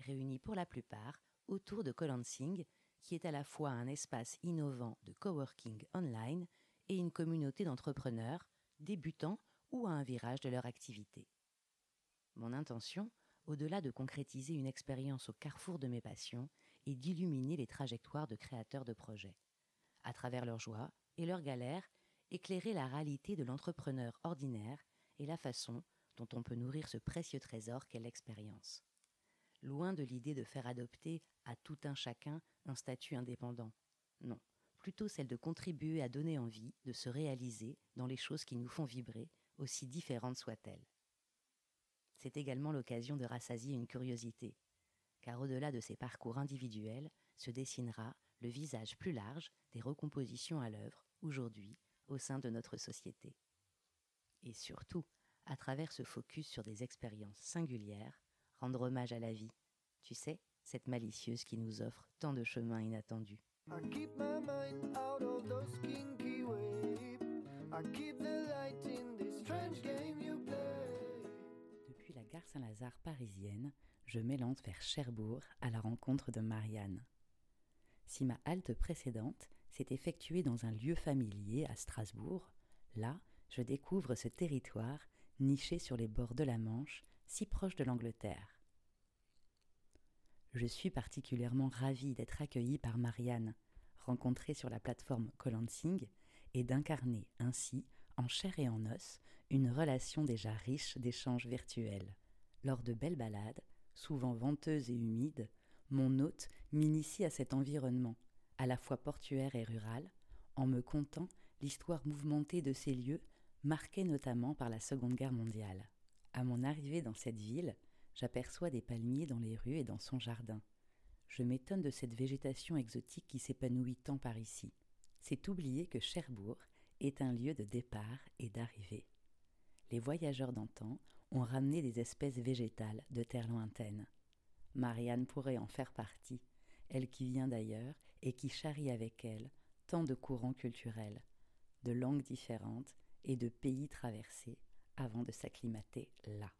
réunis pour la plupart autour de Colansing, qui est à la fois un espace innovant de coworking online et une communauté d'entrepreneurs, débutants ou à un virage de leur activité. Mon intention, au-delà de concrétiser une expérience au carrefour de mes passions, est d'illuminer les trajectoires de créateurs de projets. À travers leurs joies et leurs galères, éclairer la réalité de l'entrepreneur ordinaire et la façon dont on peut nourrir ce précieux trésor qu'est l'expérience. Loin de l'idée de faire adopter à tout un chacun un statut indépendant. Non, plutôt celle de contribuer à donner envie de se réaliser dans les choses qui nous font vibrer, aussi différentes soient-elles. C'est également l'occasion de rassasier une curiosité, car au-delà de ces parcours individuels se dessinera le visage plus large des recompositions à l'œuvre, aujourd'hui, au sein de notre société. Et surtout, à travers ce focus sur des expériences singulières, rendre hommage à la vie, tu sais, cette malicieuse qui nous offre tant de chemins inattendus. Depuis la gare Saint-Lazare parisienne, je m'élance vers Cherbourg à la rencontre de Marianne. Si ma halte précédente s'est effectuée dans un lieu familier à Strasbourg, là, je découvre ce territoire niché sur les bords de la Manche, si proche de l'Angleterre. Je suis particulièrement ravie d'être accueillie par Marianne, rencontrée sur la plateforme Colansing, et d'incarner ainsi, en chair et en os, une relation déjà riche d'échanges virtuels. Lors de belles balades, souvent venteuses et humides, mon hôte m'initie à cet environnement, à la fois portuaire et rural, en me contant l'histoire mouvementée de ces lieux marquée notamment par la Seconde Guerre mondiale. À mon arrivée dans cette ville, j'aperçois des palmiers dans les rues et dans son jardin. Je m'étonne de cette végétation exotique qui s'épanouit tant par ici. C'est oublier que Cherbourg est un lieu de départ et d'arrivée. Les voyageurs d'antan ont ramené des espèces végétales de terres lointaines. Marianne pourrait en faire partie, elle qui vient d'ailleurs et qui charrie avec elle tant de courants culturels, de langues différentes et de pays traversés avant de s'acclimater là.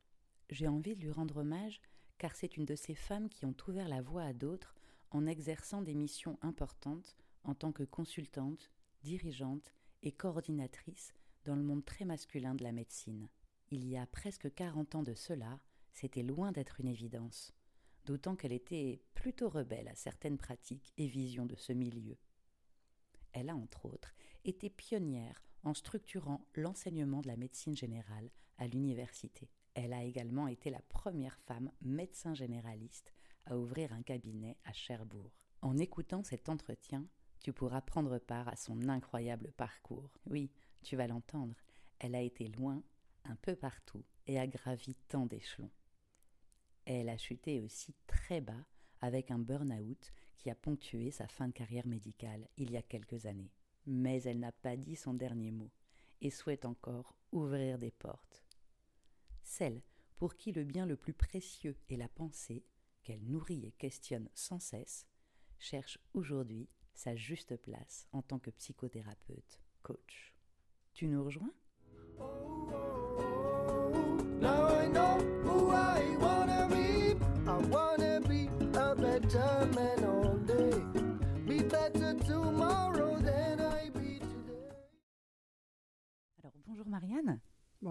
J'ai envie de lui rendre hommage car c'est une de ces femmes qui ont ouvert la voie à d'autres en exerçant des missions importantes en tant que consultante, dirigeante et coordinatrice dans le monde très masculin de la médecine. Il y a presque quarante ans de cela, c'était loin d'être une évidence, d'autant qu'elle était plutôt rebelle à certaines pratiques et visions de ce milieu. Elle a, entre autres, été pionnière en structurant l'enseignement de la médecine générale à l'université. Elle a également été la première femme médecin généraliste à ouvrir un cabinet à Cherbourg. En écoutant cet entretien, tu pourras prendre part à son incroyable parcours. Oui, tu vas l'entendre, elle a été loin, un peu partout, et a gravi tant d'échelons. Elle a chuté aussi très bas avec un burn-out qui a ponctué sa fin de carrière médicale il y a quelques années mais elle n'a pas dit son dernier mot et souhaite encore ouvrir des portes. Celle pour qui le bien le plus précieux est la pensée, qu'elle nourrit et questionne sans cesse, cherche aujourd'hui sa juste place en tant que psychothérapeute, coach. Tu nous rejoins?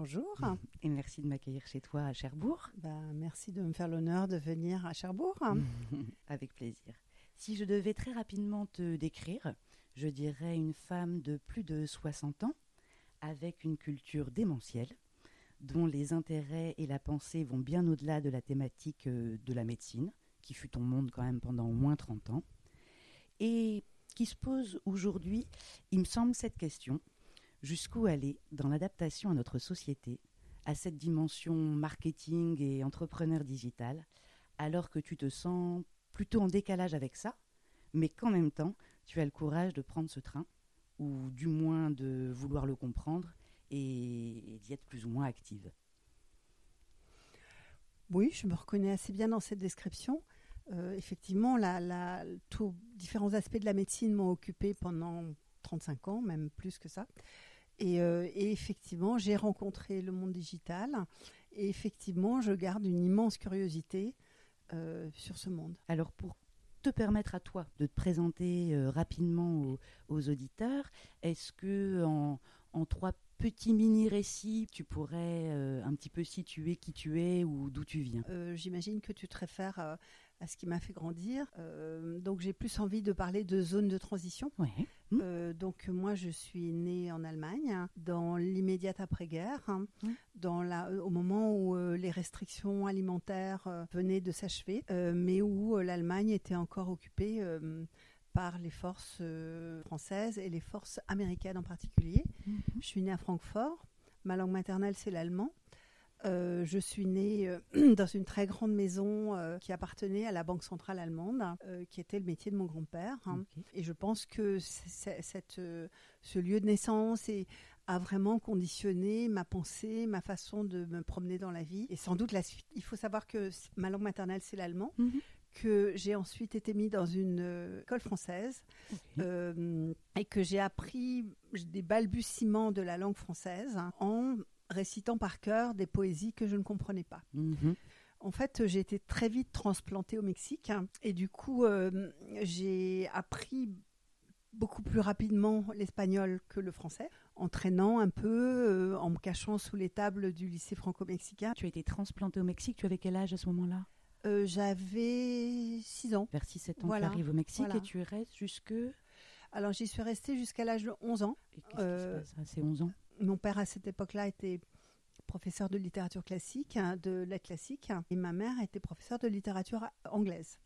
Bonjour. Et merci de m'accueillir chez toi à Cherbourg. Bah, merci de me faire l'honneur de venir à Cherbourg. Avec plaisir. Si je devais très rapidement te décrire, je dirais une femme de plus de 60 ans, avec une culture démentielle, dont les intérêts et la pensée vont bien au-delà de la thématique euh, de la médecine, qui fut ton monde quand même pendant au moins 30 ans, et qui se pose aujourd'hui, il me semble, cette question Jusqu'où aller dans l'adaptation à notre société, à cette dimension marketing et entrepreneur digital, alors que tu te sens plutôt en décalage avec ça, mais qu'en même temps, tu as le courage de prendre ce train, ou du moins de vouloir le comprendre et, d'y être plus ou moins active. Oui, je me reconnais assez bien dans cette description. Euh, effectivement, tous différents aspects de la médecine m'ont occupé pendant 35 ans, même plus que ça. Et, euh, et effectivement, j'ai rencontré le monde digital. Et effectivement, je garde une immense curiosité euh, sur ce monde. Alors, pour te permettre à toi de te présenter rapidement aux, auditeurs, est-ce que en trois petits mini-récits, tu pourrais un petit peu situer qui tu es ou d'où tu viens J'imagine que tu te réfères à ce qui m'a fait grandir. Euh, donc j'ai plus envie de parler de zone de transition. Mmh. Euh, donc moi je suis née en Allemagne dans l'immédiate après-guerre, hein, mmh. dans la, au moment où euh, les restrictions alimentaires venaient de s'achever, mais où l'Allemagne était encore occupée par les forces françaises et les forces américaines en particulier. Mmh. Je suis née à Francfort. Ma langue maternelle c'est l'allemand. Euh, je suis née euh, dans une très grande maison euh, qui appartenait à la Banque centrale allemande, qui était le métier de mon grand-père. Hein. Et je pense que cette, ce lieu de naissance a vraiment conditionné ma pensée, ma façon de me promener dans la vie. Et sans doute la suite. Il faut savoir que ma langue maternelle, c'est l'allemand. Mhm. Que j'ai ensuite été mise dans une école française et que j'ai appris des balbutiements de la langue française hein, en récitant par cœur des poésies que je ne comprenais pas. Mhm. En fait, j'ai été très vite transplantée au Mexique et du coup, euh, j'ai appris beaucoup plus rapidement l'espagnol que le français, en traînant un peu, euh, en me cachant sous les tables du lycée franco-mexicain. Tu as été transplantée au Mexique, tu avais quel âge à ce moment-là? Euh, J'avais 6 ans. Vers 6-7 ans, tu arrives au Mexique et tu restes jusque... Alors j'y suis restée jusqu'à l'âge de 11 ans. Et qu'est-ce qui se passe à ces 11 ans? mon père, à cette époque-là, était professeur de littérature classique, hein, de la classique, et ma mère était professeure de littérature anglaise.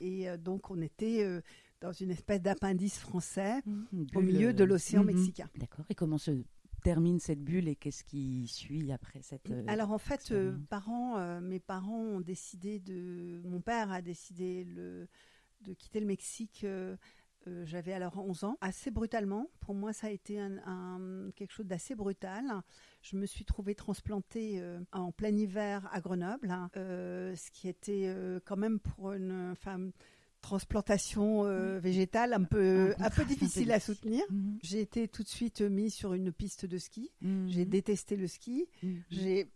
Et euh, donc, on était euh, dans une espèce d'appendice français mmh, au milieu de l'océan mmh, mmh. mexicain. D'accord. Et comment se termine cette bulle et qu'est-ce qui suit après cette euh, Alors en fait, parents, mes parents ont décidé de, mon père a décidé le, de quitter le Mexique euh, j'avais alors 11 ans, assez brutalement. Pour moi, ça a été un, quelque chose d'assez brutal. Je me suis trouvée transplantée euh, en plein hiver à Grenoble, hein. euh, ce qui était quand même pour une femme transplantation végétale un peu, un, peu difficile à soutenir. Mhm. J'ai été tout de suite mise sur une piste de ski. Mhm. J'ai détesté le ski. Mhm. J'ai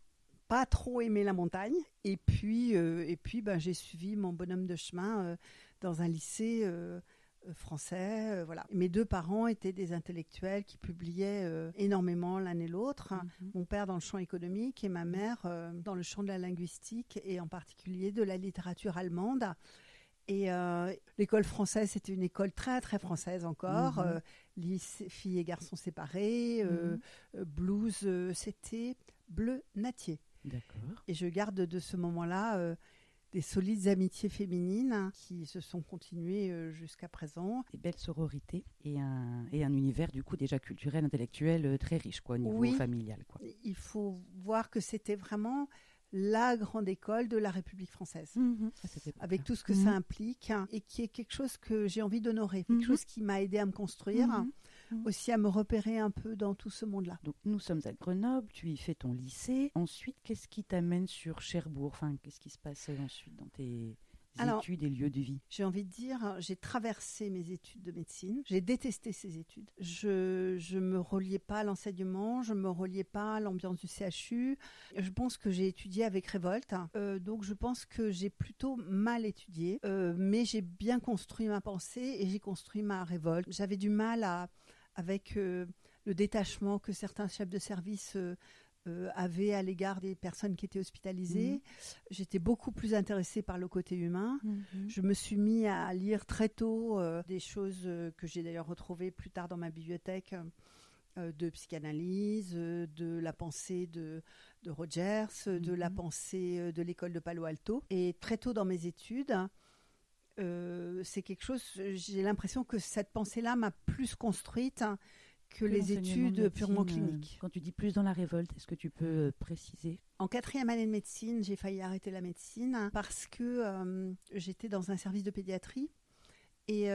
pas trop aimé la montagne. Et puis, et puis ben, j'ai suivi mon bonhomme de chemin dans un lycée euh, français. Euh, voilà. Mes deux parents étaient des intellectuels qui publiaient euh, énormément l'un et l'autre. Mon père dans le champ économique et ma mère dans le champ de la linguistique et en particulier de la littérature allemande. Et l'école française, c'était une école très très française encore. Mhm. filles et garçons séparés. Mhm. blues, c'était bleu natier. Et je garde de ce moment-là des solides amitiés féminines qui se sont continuées euh, jusqu'à présent. Des belles sororités et un, et un univers du coup déjà culturel, intellectuel euh, très riche quoi, au niveau familial. Quoi. Il faut voir que c'était vraiment la grande école de la République française, mmh avec tout ce que ça mmh. implique, hein, et qui est quelque chose que j'ai envie d'honorer, quelque mmh chose qui m'a aidé à me construire, Mmh. aussi à me repérer un peu dans tout ce monde-là. Donc nous sommes à Grenoble, tu y fais ton lycée. Ensuite, qu'est-ce qui t'amène sur Cherbourg? Enfin, qu'est-ce qui se passe ensuite dans tes études et lieux de vie J'ai envie de dire, j'ai traversé mes études de médecine. J'ai détesté ces études. Je ne me reliais pas à l'enseignement, je ne me reliais pas à l'ambiance du CHU. Je pense que j'ai étudié avec révolte. Euh, donc je pense que j'ai plutôt mal étudié, euh, mais j'ai bien construit ma pensée et j'ai construit ma révolte. J'avais du mal à avec euh, le détachement que certains chefs de service euh, euh, avaient à l'égard des personnes qui étaient hospitalisées. Mhm. J'étais beaucoup plus intéressée par le côté humain. Mhm. Je me suis mis à lire très tôt des choses que j'ai d'ailleurs retrouvées plus tard dans ma bibliothèque de psychanalyse, de la pensée de, de Rogers, de la mhm. pensée de l'école de Palo Alto. Et très tôt dans mes études, c'est quelque chose, j'ai l'impression que cette pensée-là m'a plus construite que, les études purement cliniques. Quand tu dis plus dans la révolte, est-ce que tu peux préciser? En quatrième année de médecine, j'ai failli arrêter la médecine parce que j'étais dans un service de pédiatrie et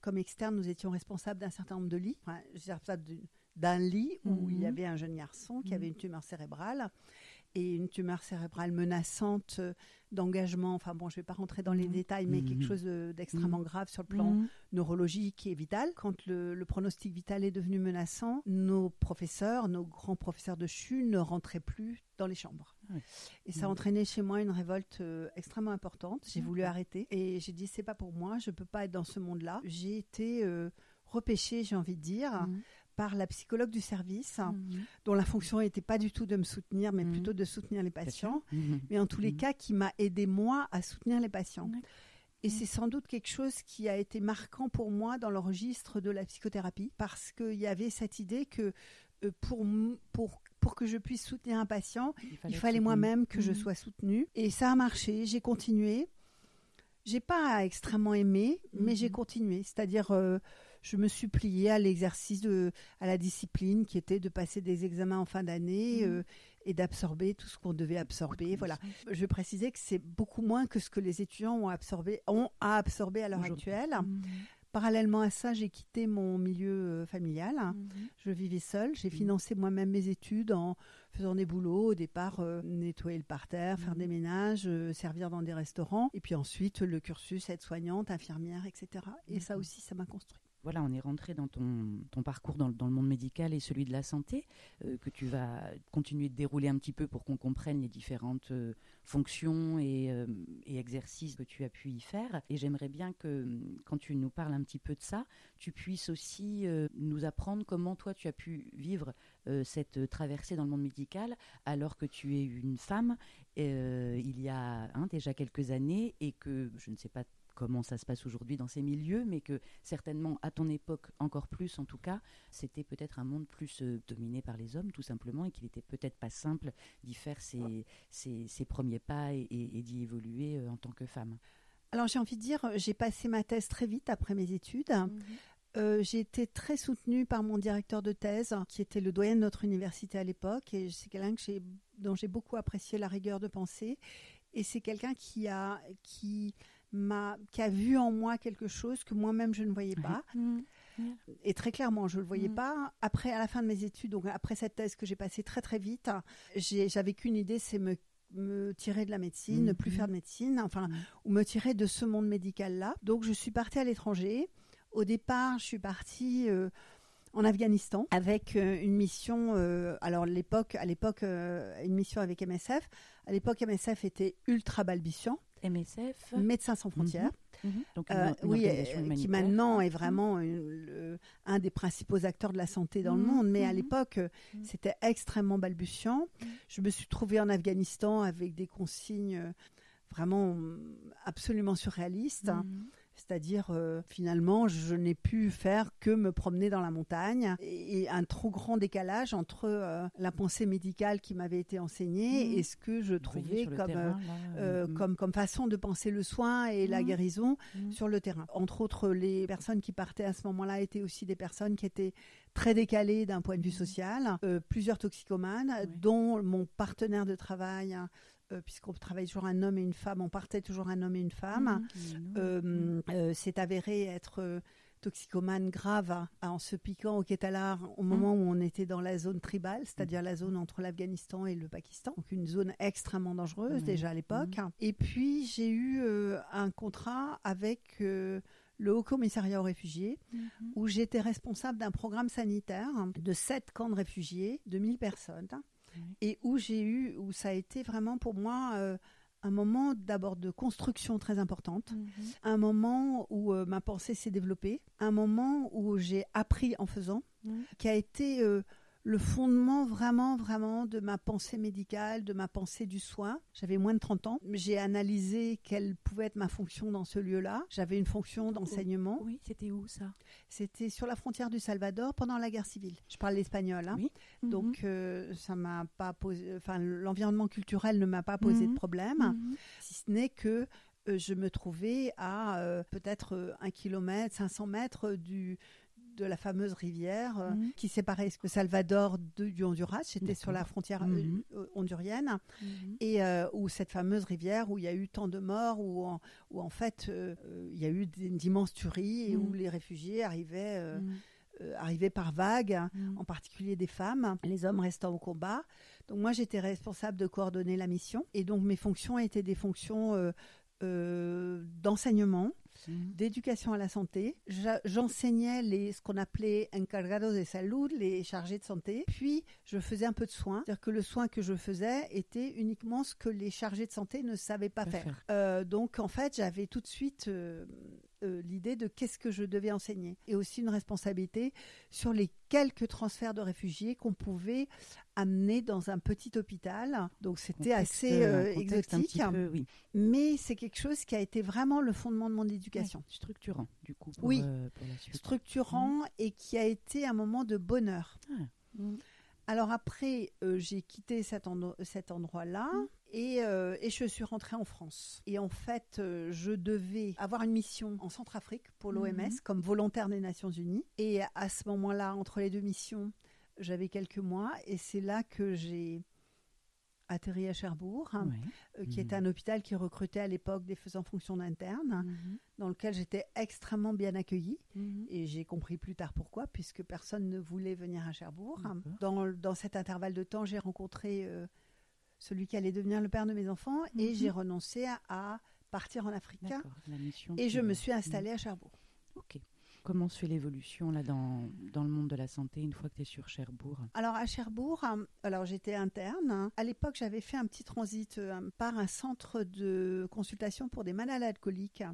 comme externe, nous étions responsables d'un certain nombre de lits. Enfin, responsable d'un lit où il y mhm. avait un jeune garçon qui avait mhm. une tumeur cérébrale et une tumeur cérébrale menaçante euh, d'engagement. Enfin bon, je ne vais pas rentrer dans les mhm. détails, mais quelque chose d'extrêmement grave sur le plan neurologique et vital. Quand le, pronostic vital est devenu menaçant, nos professeurs, nos grands professeurs de CHU ne rentraient plus dans les chambres. Et ça a entraîné chez moi une révolte euh, extrêmement importante. J'ai voulu arrêter et j'ai dit c'est pas pour moi, je peux pas être dans ce monde-là. J'ai été euh, repêchée, j'ai envie de dire, par la psychologue du service, mhm. dont la fonction n'était pas du tout de me soutenir, mais mhm. plutôt de soutenir les patients. Mhm. Mais en tous les cas, qui m'a aidé moi à soutenir les patients. Et c'est sans doute quelque chose qui a été marquant pour moi dans le registre de la psychothérapie, parce qu'il y avait cette idée que euh, pour, pour, pour que je puisse soutenir un patient, il fallait, moi-même que je sois soutenue. Et ça a marché, j'ai continué. J'ai pas extrêmement aimé, mais j'ai continué. C'est-à-dire, euh, je me suis pliée à l'exercice, à la discipline qui était de passer des examens en fin d'année mmh. euh, et d'absorber tout ce qu'on devait absorber. Voilà. Je préciser que c'est beaucoup moins que ce que les étudiants ont absorbé, ont à absorber à l'heure actuelle. Mmh. Parallèlement à ça, j'ai quitté mon milieu euh, familial. Mmh. Je vivais seule. J'ai financé moi-même mes études en faisant des boulots. Au départ, euh, nettoyer le parterre, faire des ménages, servir dans des restaurants. Et puis ensuite, le cursus aide-soignante, infirmière, etc. Et ça aussi, ça m'a construit voilà, on est rentré dans ton, parcours dans, le monde médical et celui de la santé, euh, que tu vas continuer de dérouler un petit peu pour qu'on comprenne les différentes euh, fonctions euh, et, exercices que tu as pu y faire. Et j'aimerais bien que, quand tu nous parles un petit peu de ça, tu puisses aussi nous apprendre comment toi tu as pu vivre cette traversée dans le monde médical alors que tu es une femme il y a hein, déjà quelques années et que je ne sais pas comment ça se passe aujourd'hui dans ces milieux, mais que certainement à ton époque encore plus en tout cas, c'était peut-être un monde plus euh, dominé par les hommes tout simplement et qu'il n'était peut-être pas simple d'y faire ses, ses, premiers pas et, d'y évoluer euh, en tant que femme. Alors j'ai envie de dire, j'ai passé ma thèse très vite après mes études. Mhm. Euh, j'ai été très soutenue par mon directeur de thèse, qui était le doyen de notre université à l'époque, et c'est quelqu'un dont j'ai beaucoup apprécié la rigueur de pensée. Et c'est quelqu'un qui a, qui, qui a vu en moi quelque chose que moi-même je ne voyais pas. Mmh. Et très clairement, je ne le voyais mmh. pas. Après, à la fin de mes études, donc après cette thèse que j'ai passée très très vite, j'avais qu'une idée, c'est me, me tirer de la médecine, ne plus mmh. faire de médecine, enfin, ou me tirer de ce monde médical-là. Donc, je suis partie à l'étranger. Au départ, je suis partie euh, en Afghanistan avec euh, une mission. Euh, alors l'époque, à l'époque, une mission avec MSF. À l'époque, MSF était ultra balbutiant. MSF Médecins sans frontières. Mhm. Mhm. Donc euh, oui, euh, qui maintenant est vraiment un des principaux acteurs de la santé dans le mhm. monde. Mais à l'époque, c'était extrêmement balbutiant. Je me suis trouvée en Afghanistan avec des consignes euh, vraiment absolument surréalistes. C'est-à-dire, euh, finalement, je n'ai pu faire que me promener dans la montagne et, un trop grand décalage entre euh, la pensée médicale qui m'avait été enseignée mmh. et ce que je trouvais comme, euh, mmh. comme, comme façon de penser le soin et la mmh. guérison sur le terrain. Entre autres, les personnes qui partaient à ce moment-là étaient aussi des personnes qui étaient très décalées d'un point de vue social, plusieurs toxicomanes, dont mon partenaire de travail euh, puisqu'on travaille toujours un homme et une femme, on partait toujours un homme et une femme, mmh, euh, euh, s'est avéré être toxicomane grave en se piquant au kétalar au mmh. moment où on était dans la zone tribale, c'est-à-dire la zone entre l'Afghanistan et le Pakistan. Donc une zone extrêmement dangereuse mmh. déjà à l'époque. Et puis j'ai eu un contrat avec le Haut Commissariat aux réfugiés, où j'étais responsable d'un programme sanitaire de sept camps de réfugiés, de 1000 personnes et où j'ai eu, où ça a été vraiment pour moi euh, un moment d'abord de construction très importante, mhm. un moment où euh, ma pensée s'est développée, un moment où j'ai appris en faisant, qui a été euh, le fondement vraiment, vraiment de ma pensée médicale, de ma pensée du soin. J'avais moins de 30 ans. J'ai analysé quelle pouvait être ma fonction dans ce lieu-là. J'avais une fonction d'enseignement. Oui, c'était où ça? C'était sur la frontière du Salvador pendant la guerre civile. Je parle l'espagnol. Hein. Oui. Donc, mhm. euh, ça m'a pas posé. Enfin, l'environnement culturel ne m'a pas posé de mhm. problème, mhm. si ce n'est que euh, je me trouvais à euh, peut-être un kilomètre, 500 mètres du, de la fameuse rivière euh, Mhm. qui séparait le Salvador de- du Honduras. J'étais sur la frontière euh, Mhm. euh, hondurienne Mhm. et euh, où cette fameuse rivière où il y a eu tant de morts, où en, où en fait euh, euh, il y a eu d'immenses tueries et où les réfugiés arrivaient, euh, euh, arrivaient par vagues, Mhm. en particulier des femmes, les hommes restant au combat. Donc moi j'étais responsable de coordonner la mission et donc mes fonctions étaient des fonctions euh, euh, d'enseignement, D'éducation à la santé. J'enseignais les, ce qu'on appelait encargados de salud, les chargés de santé. Puis, je faisais un peu de soins. C'est-à-dire que le soin que je faisais était uniquement ce que les chargés de santé ne savaient pas Pas faire. faire. Euh, donc, en fait, j'avais tout de suite euh, euh, l'idée de qu'est-ce que je devais enseigner. Et aussi une responsabilité sur les quelques transferts de réfugiés qu'on pouvait amener dans un petit hôpital. Donc, c'était assez euh, un exotique. peu, oui. Mais c'est quelque chose qui a été vraiment le fondement de mon éducation. Structurant, du coup, pour, Oui. euh, pour la suite. structurant et qui a été un moment de bonheur. Ah. Mhm. Alors après, euh, j'ai quitté cet, endroit-là Mm. et, euh, et je suis rentrée en France. Et en fait, euh, je devais avoir une mission en Centrafrique pour l'OMS Mhm. comme volontaire des Nations Unies. Et à ce moment-là, entre les deux missions, j'avais quelques mois et c'est là que j'ai atterri à Cherbourg, hein, euh, qui Mhm. était un hôpital qui recrutait à l'époque des faisants fonction d'interne, Mhm. dans lequel j'étais extrêmement bien accueillie. Mhm. Et j'ai compris plus tard pourquoi, puisque personne ne voulait venir à Cherbourg. D'accord. Dans, dans cet intervalle de temps, j'ai rencontré euh, celui qui allait devenir le père de mes enfants et j'ai renoncé à, à partir en Afrique. D'accord, la mission Et je me suis installée à Cherbourg. Ok. Comment se fait l'évolution là dans, dans le monde de la santé une fois que tu es sur Cherbourg? Alors à Cherbourg, euh, alors j'étais interne. À l'époque, j'avais fait un petit transit euh, par un centre de consultation pour des malades alcooliques.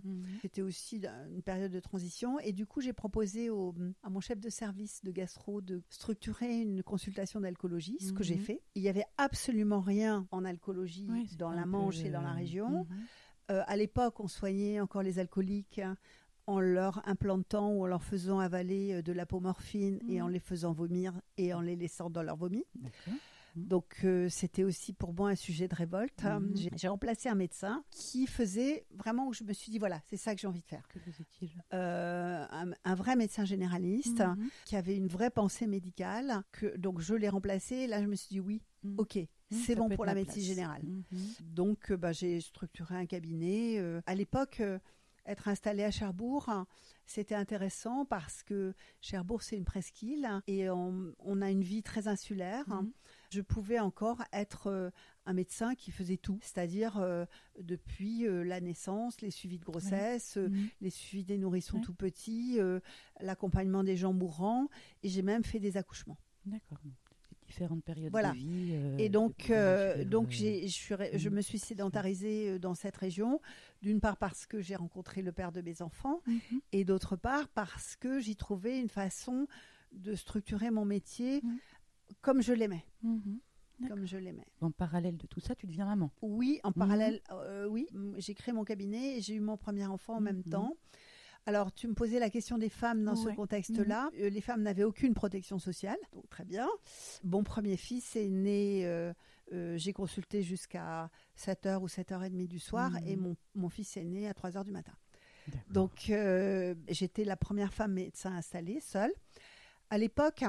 C'était aussi dans une période de transition et du coup j'ai proposé au- à mon chef de service de gastro de structurer une consultation d'alcoolologie, ce que j'ai Mhm. fait. Il y avait absolument rien en alcoolologie c'était dans la peu, Manche et dans la euh, région. Euh, à l'époque, on soignait encore les alcooliques hein, en leur implantant ou en leur faisant avaler euh, de l'apomorphine et Mhm. en les faisant vomir et en les laissant dans leur vomi. D'accord. Donc euh, c'était aussi pour moi un sujet de révolte. Mhm. J'ai- remplacé un médecin qui faisait vraiment où je me suis dit voilà, c'est ça que j'ai envie de faire. Que faisait-il? Euh, un, un vrai médecin généraliste Mhm. qui avait une vraie pensée médicale. Que, donc je l'ai remplacé. Et là, je me suis dit oui, Mhm. ok, Mhm, c'est bon pour la médecine place. générale. Mhm. Donc, bah, j'ai structuré un cabinet. Euh, à l'époque, euh, être installé à Cherbourg, c'était intéressant parce que Cherbourg, c'est une presqu'île et on, on a une vie très insulaire. Mhm. Je pouvais encore être euh, un médecin qui faisait tout, c'est-à-dire euh, depuis euh, la naissance, les suivis de grossesse, euh, Mhm. les suivis des nourrissons tout petits, l'accompagnement des gens mourants, et j'ai même fait des accouchements. D'accord. Différentes périodes Voilà. de vie. euh, Et donc, euh, donc je, suis je Mhm. me suis sédentarisée euh, dans cette région, d'une part parce que j'ai rencontré le père de mes enfants, Mhm. et d'autre part parce que j'y trouvais une façon de structurer mon métier Mhm. comme je l'aimais, Mhm. D'accord. comme je l'aimais. En parallèle de tout ça, tu deviens maman. Oui, en Mhm. parallèle, euh, oui, j'ai créé mon cabinet et j'ai eu mon premier enfant en même temps. Alors, tu me posais la question des femmes dans Ouais. ce contexte-là. Euh, les femmes n'avaient aucune protection sociale, donc très bien. Mon premier fils est né, euh, euh, j'ai consulté jusqu'à 7h ou 7h30 du soir, Mhm. et mon, mon fils est né à 3h du matin. Donc, euh, j'étais la première femme médecin installée, seule. À l'époque,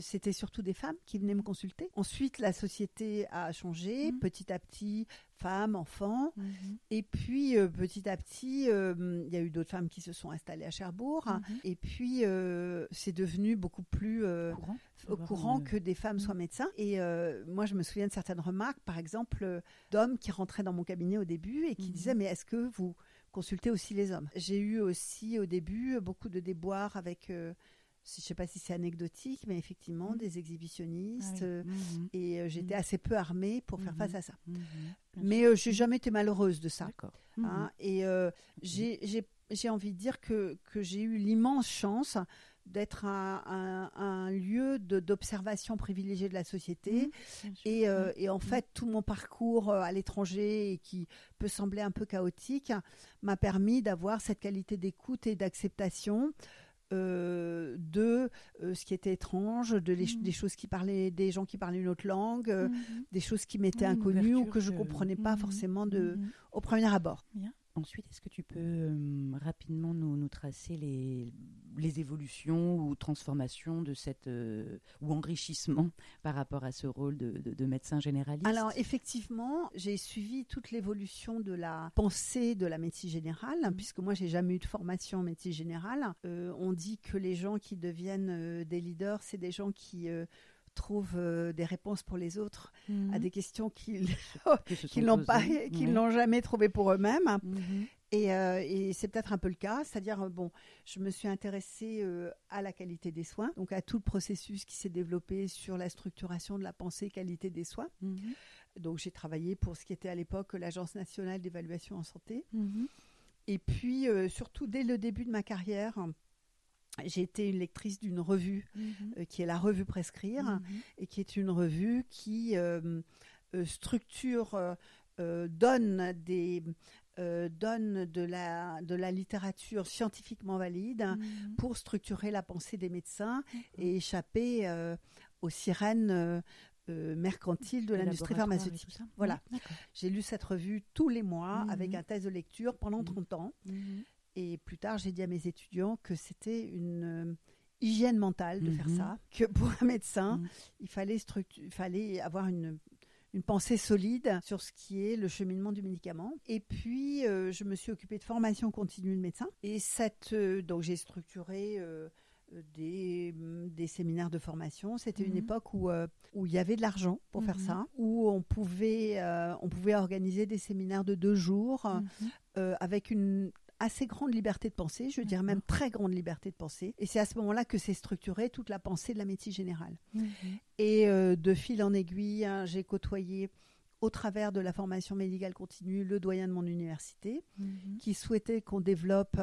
c'était surtout des femmes qui venaient me consulter. Ensuite, la société a changé, Mhm. petit à petit, femmes, enfants. Mhm. Et puis, euh, petit à petit, euh, il y a eu d'autres femmes qui se sont installées à Cherbourg. Mhm. Et puis, euh, c'est devenu beaucoup plus euh, Courant. au courant que des femmes soient médecins. Et euh, moi, je me souviens de certaines remarques, par exemple, euh, d'hommes qui rentraient dans mon cabinet au début et qui disaient, mais est-ce que vous consultez aussi les hommes? J'ai eu aussi au début beaucoup de déboires avec, euh, je ne sais pas si c'est anecdotique, mais effectivement, Mhm. des Ah exhibitionnistes. oui. euh, Mhm. Et euh, j'étais assez peu armée pour faire face à ça. Mais euh, j'ai jamais été malheureuse de ça. Hein. Et euh, j'ai- envie de dire que, que j'ai eu l'immense chance d'être un, un- un lieu d'observation privilégié de la société. Et, euh, et en fait, tout mon parcours à l'étranger, qui peut sembler un peu chaotique, m'a permis d'avoir cette qualité d'écoute et d'acceptation euh, de euh, ce qui était étrange, de les- Mhm. des choses qui parlaient, des gens qui parlaient une autre langue, euh, Mhm. des choses qui m'étaient une inconnues ou que je que- comprenais pas forcément de, au premier abord. Bien. Ensuite, est-ce que tu peux euh, rapidement nous, nous, tracer les, les évolutions ou transformations de cette euh, ou enrichissement par rapport à ce rôle de, de, médecin généraliste? Alors effectivement, j'ai suivi toute l'évolution de la pensée de la médecine générale, mmh. puisque moi j'ai jamais eu de formation en médecine générale. Euh, on dit que les gens qui deviennent des leaders, c'est des gens qui trouvent des réponses pour les autres à mmh. des questions qu'ils n'ont pas, qu'ils n'ont jamais trouvées pour eux-mêmes. Mmh. Euh, et, c'est peut-être un peu le cas, c'est-à-dire, euh, bon, je me suis intéressée euh, à la qualité des soins, donc à tout le processus qui s'est développé sur la structuration de la pensée qualité des soins. Mhm. Donc j'ai travaillé pour ce qui était à l'époque l'Agence nationale d'évaluation en santé. Mhm. Et puis, surtout dès le début de ma carrière, j'ai été une lectrice d'une revue mhm. qui est la revue Prescrire, et qui est une revue qui structure, donne des euh, donne de la, de la littérature scientifiquement valide mhm. pour structurer la pensée des médecins et échapper euh, aux sirènes euh, mercantiles de l'industrie pharmaceutique. Voilà. J'ai lu cette revue tous les mois mhm. avec un test de lecture pendant 30 mhm. ans. Et plus tard, j'ai dit à mes étudiants que c'était une hygiène mentale de faire ça, que pour un médecin, il fallait, il fallait avoir une une pensée solide sur ce qui est le cheminement du médicament. Et puis, euh, je me suis occupée de formation continue de médecin. Et cette, euh, donc, j'ai structuré euh, des, des, séminaires de formation. C'était une mhm. époque où, où il y avait de l'argent pour faire mhm. ça, où on pouvait, on pouvait organiser des séminaires de deux jours mhm. avec une assez grande liberté de penser, je veux dire même très grande liberté de penser. Et c'est à ce moment-là que s'est structurée toute la pensée de la médecine générale. Mhm. Et euh, de fil en aiguille, hein, j'ai côtoyé au travers de la formation médicale continue le doyen de mon université, mhm. qui souhaitait qu'on développe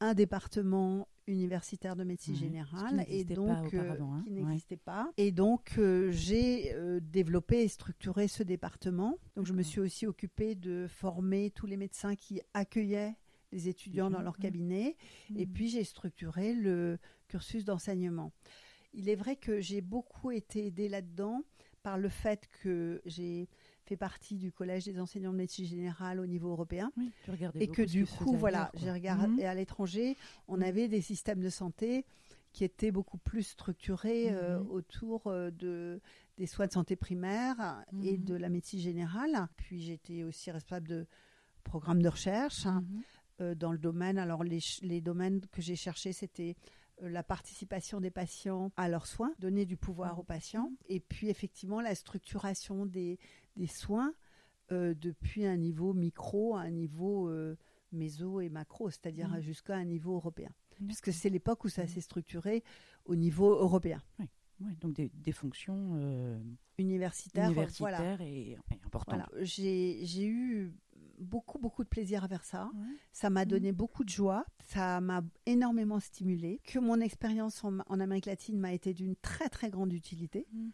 un département universitaire de médecine générale et donc euh, hein. qui n'existait pas et donc euh, j'ai développé et structuré ce département donc je me suis aussi occupée de former tous les médecins qui accueillaient les étudiants dans leur cabinet. Et mmh. puis j'ai structuré le cursus d'enseignement. Il est vrai que j'ai beaucoup été aidée là-dedans par le fait que j'ai fait partie du collège des enseignants de médecine générale au niveau européen et que du coup voilà j'ai regardé mmh. à l'étranger on mmh. avait des systèmes de santé qui étaient beaucoup plus structurés euh, autour euh, de des soins de santé primaire et de la médecine générale puis j'étais aussi responsable de programmes de recherche dans le domaine. Alors les, les domaines que j'ai cherchés, c'était euh, la participation des patients à leurs soins, donner du pouvoir aux patients, et puis effectivement la structuration des, des soins euh, depuis un niveau micro à un niveau méso et macro, c'est-à-dire mmh. jusqu'à un niveau européen. Puisque c'est l'époque où ça mmh. s'est structuré au niveau européen. Oui. donc des, des fonctions universitaires, universitaires et, importantes. Voilà. J'ai eu beaucoup, beaucoup de plaisir à faire ça. Ça m'a donné mmh. beaucoup de joie. Ça m'a énormément stimulé. Que mon expérience en, Amérique latine m'a été d'une très, très grande utilité. Mmh.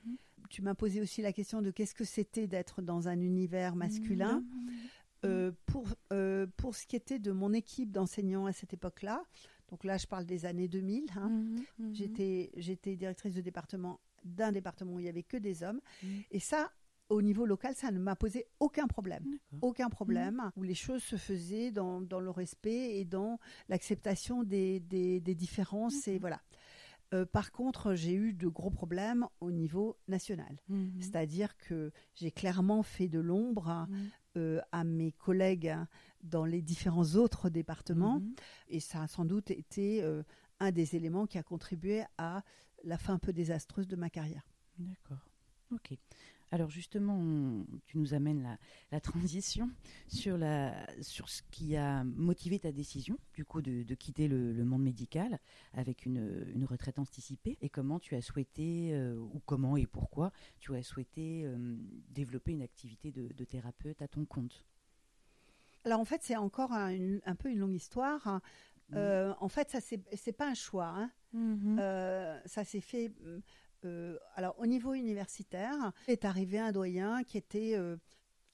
Tu m'as posé aussi la question de qu'est-ce que c'était d'être dans un univers masculin. Mmh. Euh, pour, euh, pour ce qui était de mon équipe d'enseignants à cette époque-là, donc là je parle des années 2000, hein, j'étais, j'étais directrice de département d'un département où il n'y avait que des hommes. Et ça, au niveau local, ça ne m'a posé aucun problème. Aucun problème, mmh. où les choses se faisaient dans, le respect et dans l'acceptation des, différences. Et voilà. Euh, par contre, j'ai eu de gros problèmes au niveau national. Mmh. C'est-à-dire que j'ai clairement fait de l'ombre mmh. euh, à mes collègues dans les différents autres départements. Et ça a sans doute été euh, un des éléments qui a contribué à la fin un peu désastreuse de ma carrière. D'accord. Ok. Alors justement, tu nous amènes la, transition sur, la, sur ce qui a motivé ta décision, du coup, de, quitter le, monde médical avec une, retraite anticipée, et comment tu as souhaité, euh, ou comment et pourquoi tu as souhaité euh, développer une activité de, thérapeute à ton compte? Alors en fait, c'est encore un, peu une longue histoire. Euh, en fait, ça c'est pas un choix. Hein. Mmh ça s'est fait euh, alors, au niveau universitaire, est arrivé un doyen qui était, euh,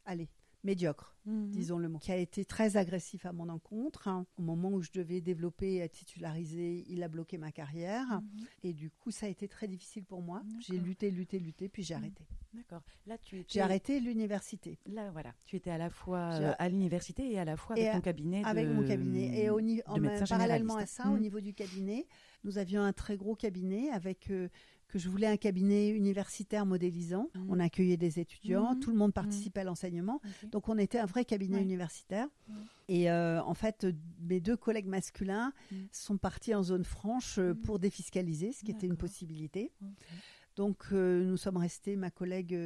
allez, médiocre, mhm. disons le mot, qui a été très agressif à mon encontre. Hein. Au moment où je devais développer et être titularisée, il a bloqué ma carrière. Mhm. Et du coup, ça a été très difficile pour moi. J'ai lutté, lutté, lutté, puis j'ai arrêté. D'accord. Là, tu étais... J'ai arrêté l'université. Là, voilà. Tu étais à la fois euh, à l'université et à la fois avec ton cabinet. Avec mon cabinet. Et au en, parallèlement à ça, au niveau du cabinet, nous avions un très gros cabinet avec euh, que je voulais un cabinet universitaire modélisant. Mmh. On accueillait des étudiants, mmh. tout le monde mmh. participait à l'enseignement. Donc on était un vrai cabinet universitaire. Et euh, en fait, mes deux collègues masculins sont partis en zone franche euh, pour défiscaliser, ce qui était une possibilité. Donc nous sommes restés, ma collègue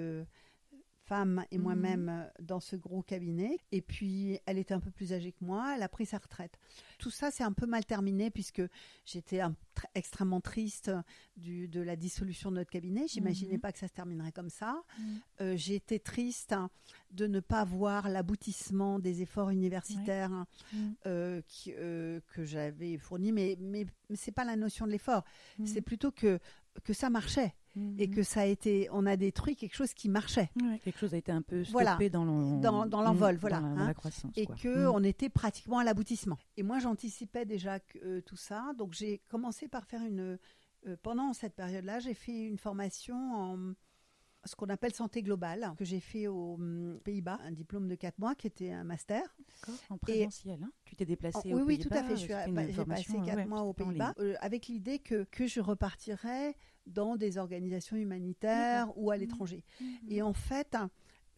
femme et moi-même mhm. euh, dans ce gros cabinet. Et puis, elle était un peu plus âgée que moi, elle a pris sa retraite. Tout ça, c'est un peu mal terminé puisque j'étais extrêmement triste du, de la dissolution de notre cabinet. J'imaginais mhm. pas que ça se terminerait comme ça. Mhm. Euh, j'ai été triste de ne pas voir l'aboutissement des efforts universitaires euh, qui, que j'avais fournis. Mais, mais, mais c'est pas la notion de l'effort. C'est plutôt que, que ça marchait et mhm. que ça a été, on a détruit quelque chose qui marchait. quelque chose a été un peu stoppé dans l'envol, voilà, dans, la, hein. croissance, et que mhm. on était pratiquement à l'aboutissement. Et moi, j'anticipais déjà que, euh, tout ça, donc j'ai commencé par faire une, euh, pendant cette période-là, j'ai fait une formation en ce qu'on appelle santé globale, que j'ai fait aux hum, Pays-Bas, un diplôme de 4 mois qui était un master. En présentiel. Hein tu t'es déplacé aux Pays-Bas Oui, tout à fait. J'ai passé 4 mois aux Pays-Bas euh, avec l'idée que, que je repartirais dans des organisations humanitaires ou à mmh. l'étranger. Mmh. Et en fait,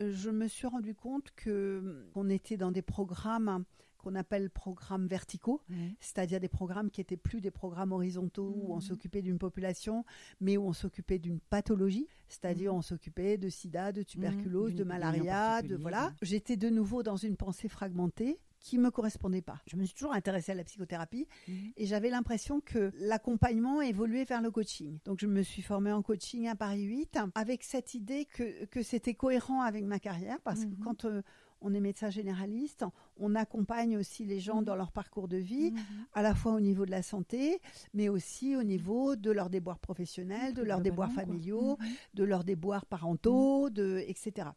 je me suis rendu compte que qu'on était dans des programmes qu'on appelle programmes verticaux, c'est-à-dire des programmes qui étaient plus des programmes horizontaux où on mmh. s'occupait d'une population, mais où on s'occupait d'une pathologie, c'est-à-dire on s'occupait de sida, de tuberculose, de malaria, de voilà. J'étais de nouveau dans une pensée fragmentée qui me correspondait pas. Je me suis toujours intéressée à la psychothérapie mhm. et j'avais l'impression que l'accompagnement évoluait vers le coaching. Donc je me suis formée en coaching à Paris 8 avec cette idée que, que c'était cohérent avec ma carrière parce que mhm. quand euh, on est médecin généraliste, on accompagne aussi les gens mhm. dans leur parcours de vie, à la fois au niveau de la santé, mais aussi au niveau de leurs déboires professionnels, de leurs déboires familiaux, de leurs déboires parentaux, de, etc.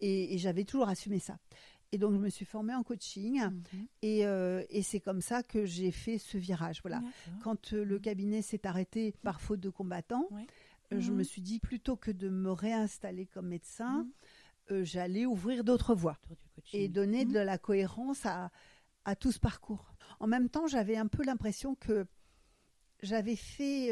et j'avais toujours assumé ça. Et donc, je me suis formée en coaching. Mhm. Euh, et, c'est comme ça que j'ai fait ce virage. Voilà. Quand euh, le cabinet s'est arrêté par faute de combattants, euh, je me suis dit, plutôt que de me réinstaller comme médecin, mhm. j'allais ouvrir d'autres voies et donner de la cohérence à, à tout ce parcours. En même temps, j'avais un peu l'impression que j'avais fait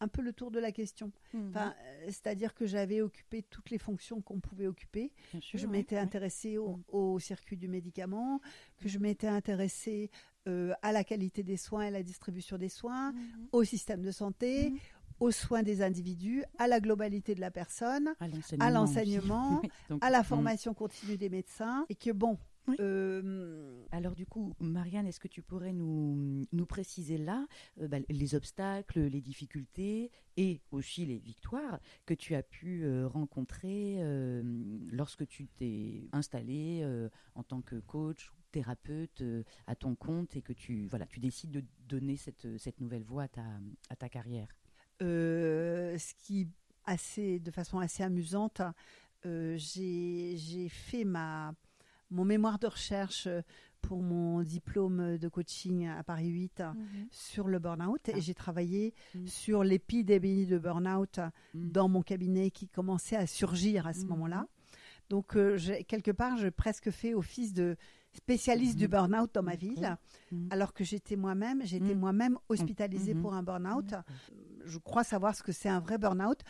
un peu le tour de la question. Mhm. Enfin, euh, c'est-à-dire que j'avais occupé toutes les fonctions qu'on pouvait occuper. je m'étais intéressée mhm. au, circuit du médicament, que je m'étais intéressée euh, à la qualité des soins et à la distribution des soins, mhm. au système de santé, aux soins des individus, à la globalité de la personne, à l'enseignement, à, la formation continue des médecins, et que bon, euh, Alors du coup, Marianne, est-ce que tu pourrais nous, nous préciser là euh, bah, les obstacles, les difficultés et aussi les victoires que tu as pu euh, rencontrer lorsque tu t'es installé en tant que coach ou thérapeute à ton compte et que tu, voilà, tu décides de donner cette, cette nouvelle voie à ta, à ta carrière? Ce qui, assez, de façon assez amusante, j'ai fait ma mon mémoire de recherche euh, pour mon diplôme de coaching à Paris 8 mhm. sur le burn-out et ah. j'ai travaillé mhm. sur l'épidémie de burn-out mhm. dans mon cabinet qui commençait à surgir à ce moment-là. Donc, euh, quelque part, j'ai presque fait office de spécialiste du burn-out dans ma ville, alors que j'étais moi-même, j'étais moi-même hospitalisée pour un burn-out. Je crois savoir ce que c'est un vrai burn-out.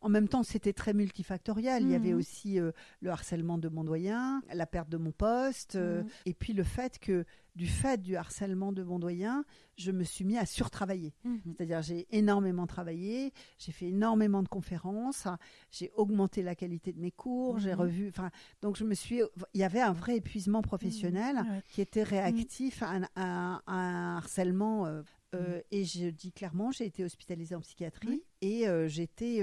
En même temps, c'était très multifactoriel. Il y avait mmh. aussi euh, le harcèlement de mon doyen, la perte de mon poste, euh, mmh. et puis le fait que, du fait du harcèlement de mon doyen, je me suis mis à surtravailler. Mmh. C'est-à-dire, j'ai énormément travaillé, j'ai fait énormément de conférences, j'ai augmenté la qualité de mes cours, j'ai revu. Enfin, donc je me suis. Il y avait un vrai épuisement professionnel qui était réactif à un, harcèlement. Euh, et je dis clairement, j'ai été hospitalisée en psychiatrie et j'étais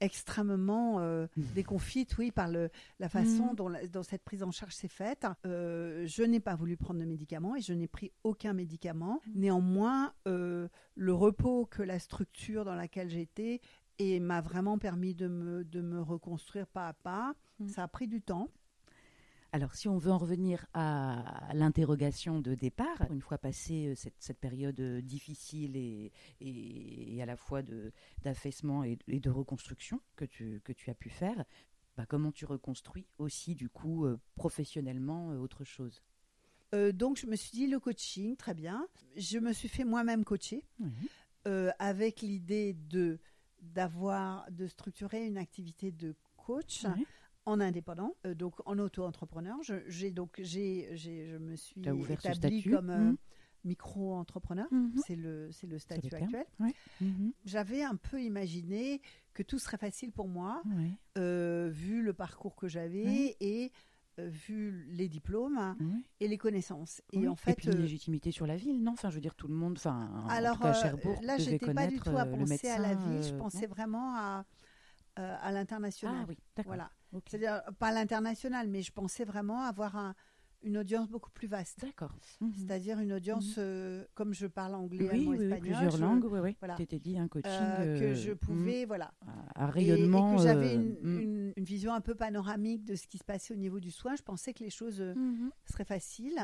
extrêmement euh, mmh. déconfite, oui, par le, la façon mmh. dont, cette prise en charge s'est faite. Euh, je n'ai pas voulu prendre de médicaments et je n'ai pris aucun médicament. Mmh. Néanmoins, euh, le repos que la structure dans laquelle j'étais et m'a vraiment permis de me, de me reconstruire pas à pas. Ça a pris du temps. Alors, si on veut en revenir à l'interrogation de départ, une fois passée cette, période difficile et, et, à la fois d'affaissement et, et, de reconstruction que tu, que tu as pu faire, bah, comment tu reconstruis aussi, du coup, professionnellement, autre chose? Euh, donc, je me suis dit le coaching, très bien. Je me suis fait moi-même coacher euh, avec l'idée de d'avoir de structurer une activité de coach en indépendant, euh, donc en auto-entrepreneur. J'ai donc j'ai je me suis établie comme mmh. micro-entrepreneur. Mmh. C'est le c'est le statut actuel. Mmh. J'avais un peu imaginé que tout serait facile pour moi, vu le parcours que j'avais et euh, vu les diplômes et les connaissances. Et en fait, et puis une euh, légitimité sur la ville, non? Enfin, je veux dire, tout le monde, enfin, alors, en tout cas, euh, Cherbourg, là, j'étais pas du tout à penser à la ville. Je pensais vraiment à à l'international. Ah oui, d'accord. Voilà. C'est-à-dire pas à l'international, mais je pensais vraiment avoir un, une audience beaucoup plus vaste. D'accord. Mhm. C'est-à-dire une audience, mhm. euh, comme je parle anglais, allemand, espagnol. plusieurs langues, oui, oui. Voilà. Tu dit un coaching. Euh, que je euh, pouvais, mhm. voilà. À, rayonnement. Et, que j'avais une, une, vision un peu panoramique de ce qui se passait au niveau du soin. Je pensais que les choses seraient faciles.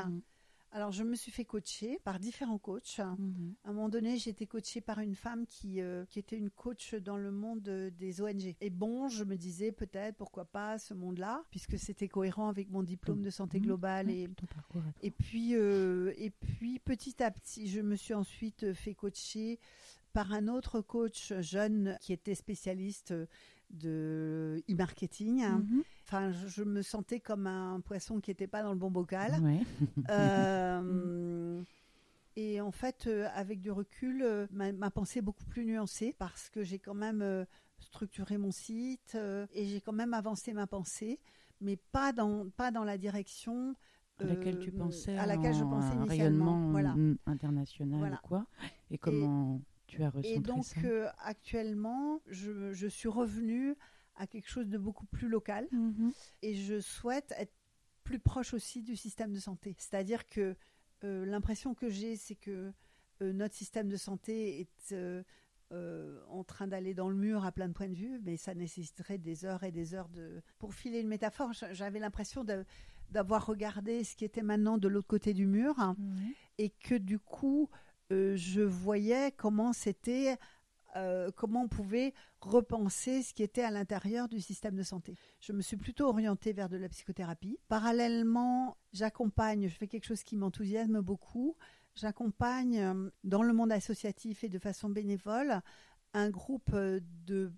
Alors, je me suis fait coacher par différents coachs. Mhm. À un moment donné, j'ai été coachée par une femme qui, euh, qui était une coach dans le monde des ONG. Et bon, je me disais peut-être, pourquoi pas ce monde-là, puisque c'était cohérent avec mon diplôme de santé mhm. globale. Et, et, puis, euh, et puis, petit à petit, je me suis ensuite fait coacher par un autre coach jeune qui était spécialiste de e-marketing. Mhm. Enfin, je, me sentais comme un poisson qui n'était pas dans le bon bocal. Euh, et en fait, euh, avec du recul, euh, ma, pensée est beaucoup plus nuancée parce que j'ai quand même structuré mon site et j'ai quand même avancé ma pensée, mais pas dans, pas dans la direction à laquelle tu pensais à laquelle je pensais rayonnement voilà. international quoi et comment et donc, euh, actuellement, je, suis revenue à quelque chose de beaucoup plus local mhm. et je souhaite être plus proche aussi du système de santé. C'est-à-dire que euh, l'impression que j'ai, c'est que euh, notre système de santé est en train d'aller dans le mur à plein de points de vue, mais ça nécessiterait des heures et des heures de... Pour filer une métaphore, j'avais l'impression d'avoir regardé ce qui était maintenant de l'autre côté du mur et que du coup, euh, je voyais comment c'était, euh, comment on pouvait repenser ce qui était à l'intérieur du système de santé. Je me suis plutôt orientée vers de la psychothérapie. Parallèlement, j'accompagne, je fais quelque chose qui m'enthousiasme beaucoup. J'accompagne euh, dans le monde associatif et de façon bénévole un groupe de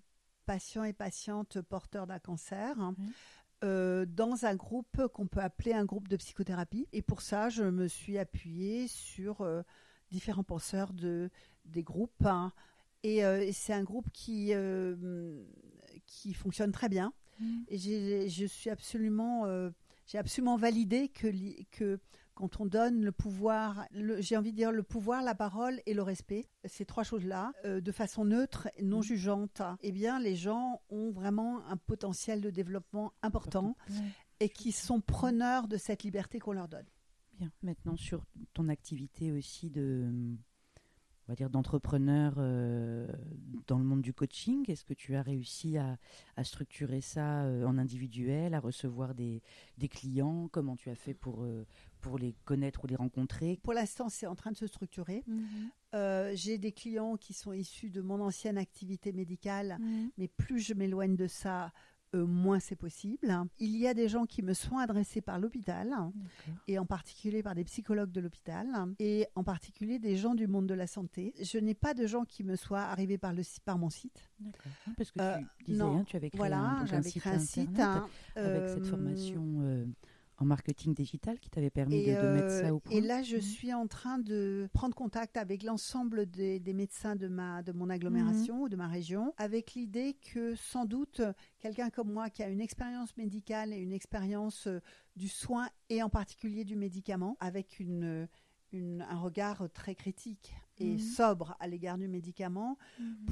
patients et patientes porteurs d'un cancer. dans un groupe qu'on peut appeler un groupe de psychothérapie. Et pour ça, je me suis appuyée sur différents penseurs de, des groupes. Hein. Euh, et, c'est un groupe qui, euh, qui fonctionne très bien. Mmh. Et je suis absolument, euh, j'ai absolument validé que, que quand on donne le pouvoir, j'ai envie de dire le pouvoir, la parole et le respect, ces trois choses-là, de façon neutre, et non mmh. jugeante, eh bien, les gens ont vraiment un potentiel de développement important et qui sont preneurs de cette liberté qu'on leur donne. Bien. Maintenant, sur ton activité aussi de, on va dire, d'entrepreneur euh, dans le monde du coaching, est-ce que tu as réussi à, structurer ça euh, en individuel, à recevoir des, clients? Comment tu as fait pour, euh, pour les connaître ou les rencontrer? Pour l'instant, c'est en train de se structurer. Mhm. J'ai des clients qui sont issus de mon ancienne activité médicale, mhm. mais plus je m'éloigne de ça, euh, moins c'est possible. Il y a des gens qui me sont adressés par l'hôpital, et en particulier par des psychologues de l'hôpital, et en particulier des gens du monde de la santé. Je n'ai pas de gens qui me soient arrivés par, le, par mon site. Parce que tu euh, disais, hein, tu avais créé voilà, un, site, un site hein, avec cette euh, formation en marketing digital qui t'avait permis de, mettre ça au point Et là, je mmh. suis en train de prendre contact avec l'ensemble des, médecins de, ma, de mon agglomération ou de ma région, avec l'idée que sans doute quelqu'un comme moi qui a une expérience médicale et une expérience euh, du soin et en particulier du médicament, avec une, un regard très critique et mmh. sobre à l'égard du médicament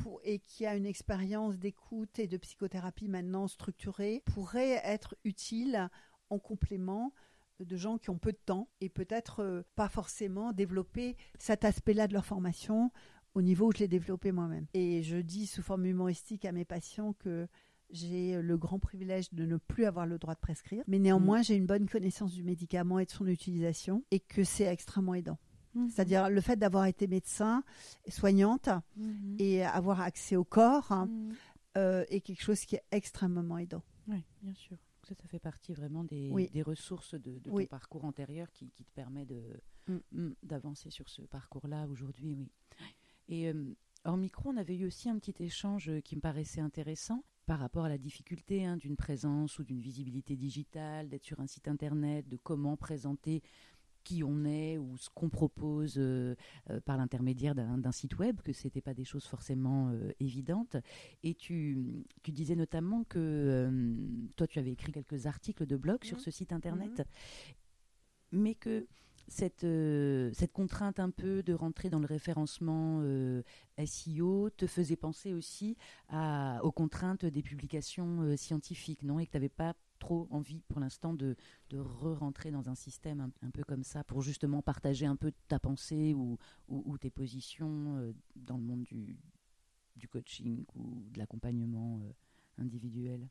pour, et qui a une expérience d'écoute et de psychothérapie maintenant structurée, pourrait être utile en complément de gens qui ont peu de temps et peut-être euh, pas forcément développer cet aspect-là de leur formation au niveau où je l'ai développé moi-même. Et je dis sous forme humoristique à mes patients que j'ai le grand privilège de ne plus avoir le droit de prescrire, mais néanmoins, j'ai une bonne connaissance du médicament et de son utilisation et que c'est extrêmement aidant. Mhm. C'est-à-dire le fait d'avoir été médecin, soignante mhm. et avoir accès au corps hein, mhm. euh, est quelque chose qui est extrêmement aidant. Oui, bien sûr. Ça, ça fait partie vraiment des, des ressources de, de ton parcours antérieur qui, qui te permet mm. Mm, d'avancer sur ce parcours-là aujourd'hui, oui. Et euh, hors micro, on avait eu aussi un petit échange qui me paraissait intéressant par rapport à la difficulté hein, d'une présence ou d'une visibilité digitale, d'être sur un site internet, de comment présenter qui on est ou ce qu'on propose euh, euh, par l'intermédiaire d'un site web, que ce n'était pas des choses forcément euh, évidentes. Et tu, tu, disais notamment que toi, tu avais écrit quelques articles de blog sur mmh. ce site internet, mmh. mais que cette, cette contrainte un peu de rentrer dans le référencement SEO te faisait penser aussi à, aux contraintes des publications scientifiques, non? Et que tu n'avais pas trop envie pour l'instant de, de re-rentrer dans un système un, peu comme ça pour justement partager un peu ta pensée ou, ou, tes positions euh, dans le monde du, du coaching ou de l'accompagnement euh, individuel?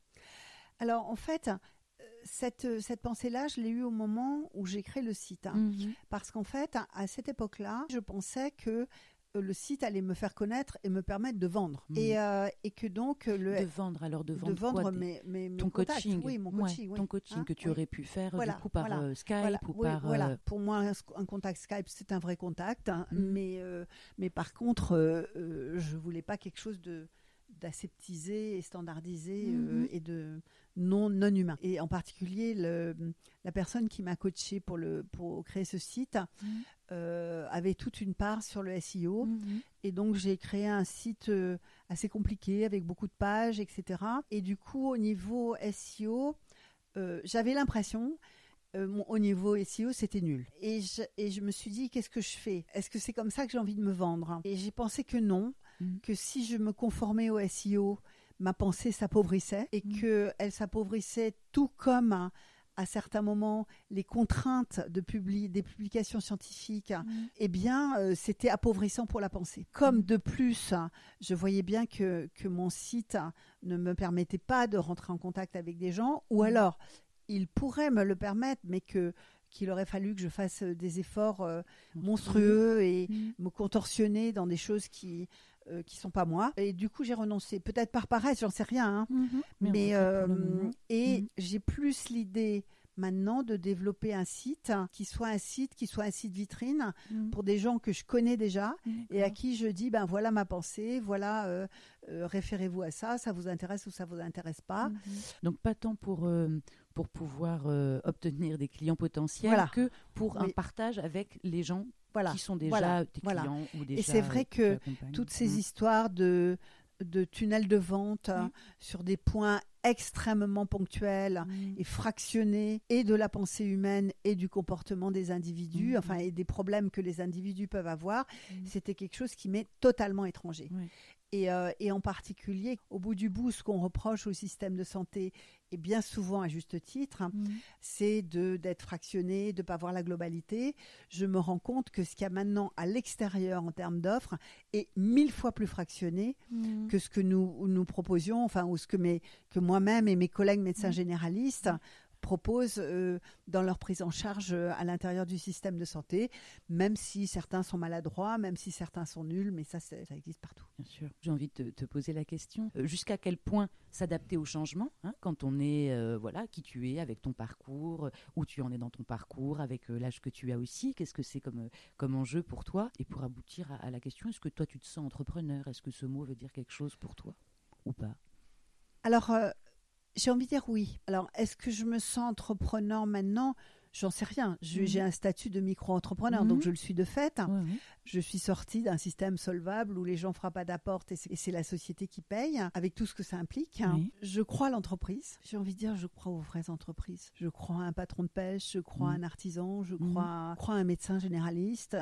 Alors en fait, euh, cette, cette pensée-là, je l'ai eue au moment où j'ai créé le site. Hein. Mmh Parce qu'en fait, à cette époque-là, je pensais que le site allait me faire connaître et me permettre de vendre. Hmm. Et, euh, et, que donc le de vendre alors de vendre, de vendre mes, mes, ton coaching, oui, mon coaching, ton coaching hein, que tu aurais pu faire du coup par euh, Skype ou par voilà. Euh, Pour moi, un, contact Skype c'est un vrai contact, hein, hmm. mais mais par contre, je voulais pas quelque chose de d'aseptisé et standardisé hmm. et de non, non humain. Et en particulier, le, la personne qui m'a coaché pour, le, pour créer ce site mhm. euh, avait toute une part sur le SEO. Mhm. Et donc, j'ai créé un site euh, assez compliqué avec beaucoup de pages, etc. Et du coup, au niveau SEO, euh, j'avais l'impression au niveau SEO, c'était nul. Et je, et je me suis dit, qu'est-ce que je fais? Est-ce que c'est comme ça que j'ai envie de me vendre? Et j'ai pensé que non, mhm. que si je me conformais au SEO, ma pensée s'appauvrissait et mmh. qu'elle s'appauvrissait tout comme à certains moments les contraintes de des publications scientifiques, mmh. eh bien, euh, c'était appauvrissant pour la pensée. Comme de plus, je voyais bien que, que mon site ne me permettait pas de rentrer en contact avec des gens, ou alors il pourrait me le permettre, mais que qu'il aurait fallu que je fasse des efforts euh, monstrueux et me contorsionner dans des choses qui euh, qui sont pas moi. Et du coup, j'ai renoncé. Peut-être par paresse, j'en sais rien. Hein. Mhm. Mais, euh, et mhm. j'ai plus l'idée maintenant de développer un site qui soit un site qui soit un site vitrine mhm. pour des gens que je connais déjà et à qui je dis ben voilà ma pensée voilà euh, référez-vous à ça ça vous intéresse ou ça vous intéresse pas donc pas tant pour pour pouvoir obtenir des clients potentiels que pour un partage avec les gens qui sont déjà tes clients ou déjà Et c'est vrai que toutes ces mmh. histoires de de tunnels de vente mmh. sur des points extrêmement ponctuels mmh. et fractionnés et de la pensée humaine et du comportement des individus, enfin et des problèmes que les individus peuvent avoir, c'était quelque chose qui m'est totalement étranger. Euh, et, en particulier, au bout du bout, ce qu'on reproche au système de santé, et bien souvent à juste titre, hein, mmh. c'est d'être fractionné, de ne pas voir la globalité. Je me rends compte que ce qu'il y a maintenant à l'extérieur en termes d'offres est mille fois plus fractionné mmh. que ce que nous, nous proposions, enfin, ou ce que, que moi-même et mes collègues médecins mmh. généralistes proposent euh, dans leur prise en charge euh, à l'intérieur du système de santé, même si certains sont maladroits, même si certains sont nuls, mais ça, ça existe partout. Bien sûr. J'ai envie de te, poser la question. Euh, jusqu'à quel point s'adapter au changement hein, quand on est, voilà, qui tu es avec ton parcours, où tu en es dans ton parcours, avec l'âge que tu as aussi, qu'est-ce que c'est comme, comme enjeu pour toi? Et pour aboutir à, à la question, est-ce que toi tu te sens entrepreneur? Est-ce que ce mot veut dire quelque chose pour toi ou pas? Alors, j'ai envie de dire oui. Alors, est-ce que je me sens entrepreneur maintenant? J'en sais rien. Mhm. J'ai un statut de micro-entrepreneur, donc mhm. je le suis de fait. Je suis sortie d'un système solvable où les gens frappent à la porte et c'est la société qui paye, avec tout ce que ça implique. Je crois à l'entreprise. J'ai envie de dire, je crois aux vraies entreprises. Je crois à un patron de pêche, je crois à mhm. un artisan, je crois, crois à un médecin généraliste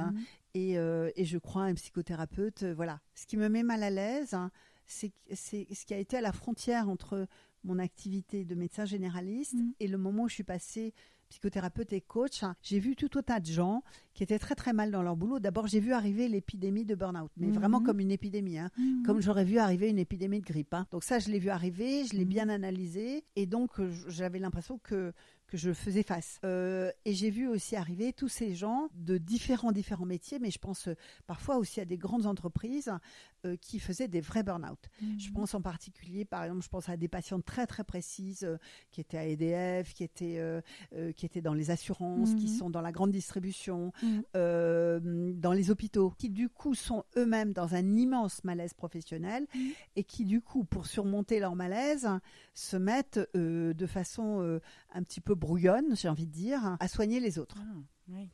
et, euh, et, je crois à un psychothérapeute. Voilà. Ce qui me met mal à l'aise, c'est ce qui a été à la frontière entre mon activité de médecin généraliste mm. et le moment où je suis passée psychothérapeute et coach, j'ai vu tout un tas de gens qui étaient très très mal dans leur boulot. D'abord, j'ai vu arriver l'épidémie de burn-out, mais vraiment Mhm. comme une épidémie, hein. Mhm. comme j'aurais vu arriver une épidémie de grippe. hein. Donc ça, je l'ai vu arriver, je l'ai bien analysé, et donc euh, j'avais l'impression que que je faisais face. Euh, et j'ai vu aussi arriver tous ces gens de différents différents métiers, mais je pense euh, parfois aussi à des grandes entreprises euh, qui faisaient des vrais burn-out. Je Mhm. pense en particulier, par exemple, je pense à des patientes très très précises euh, qui étaient à EDF, qui étaient, euh, qui étaient dans les assurances, qui Mhm. sont dans la grande distribution, Mhm. dans les hôpitaux, qui du coup sont eux-mêmes dans un immense malaise professionnel et qui du coup, pour surmonter leur malaise, se mettent de façon un petit peu brouillonne, j'ai envie de dire, à soigner les autres. Ah, oui.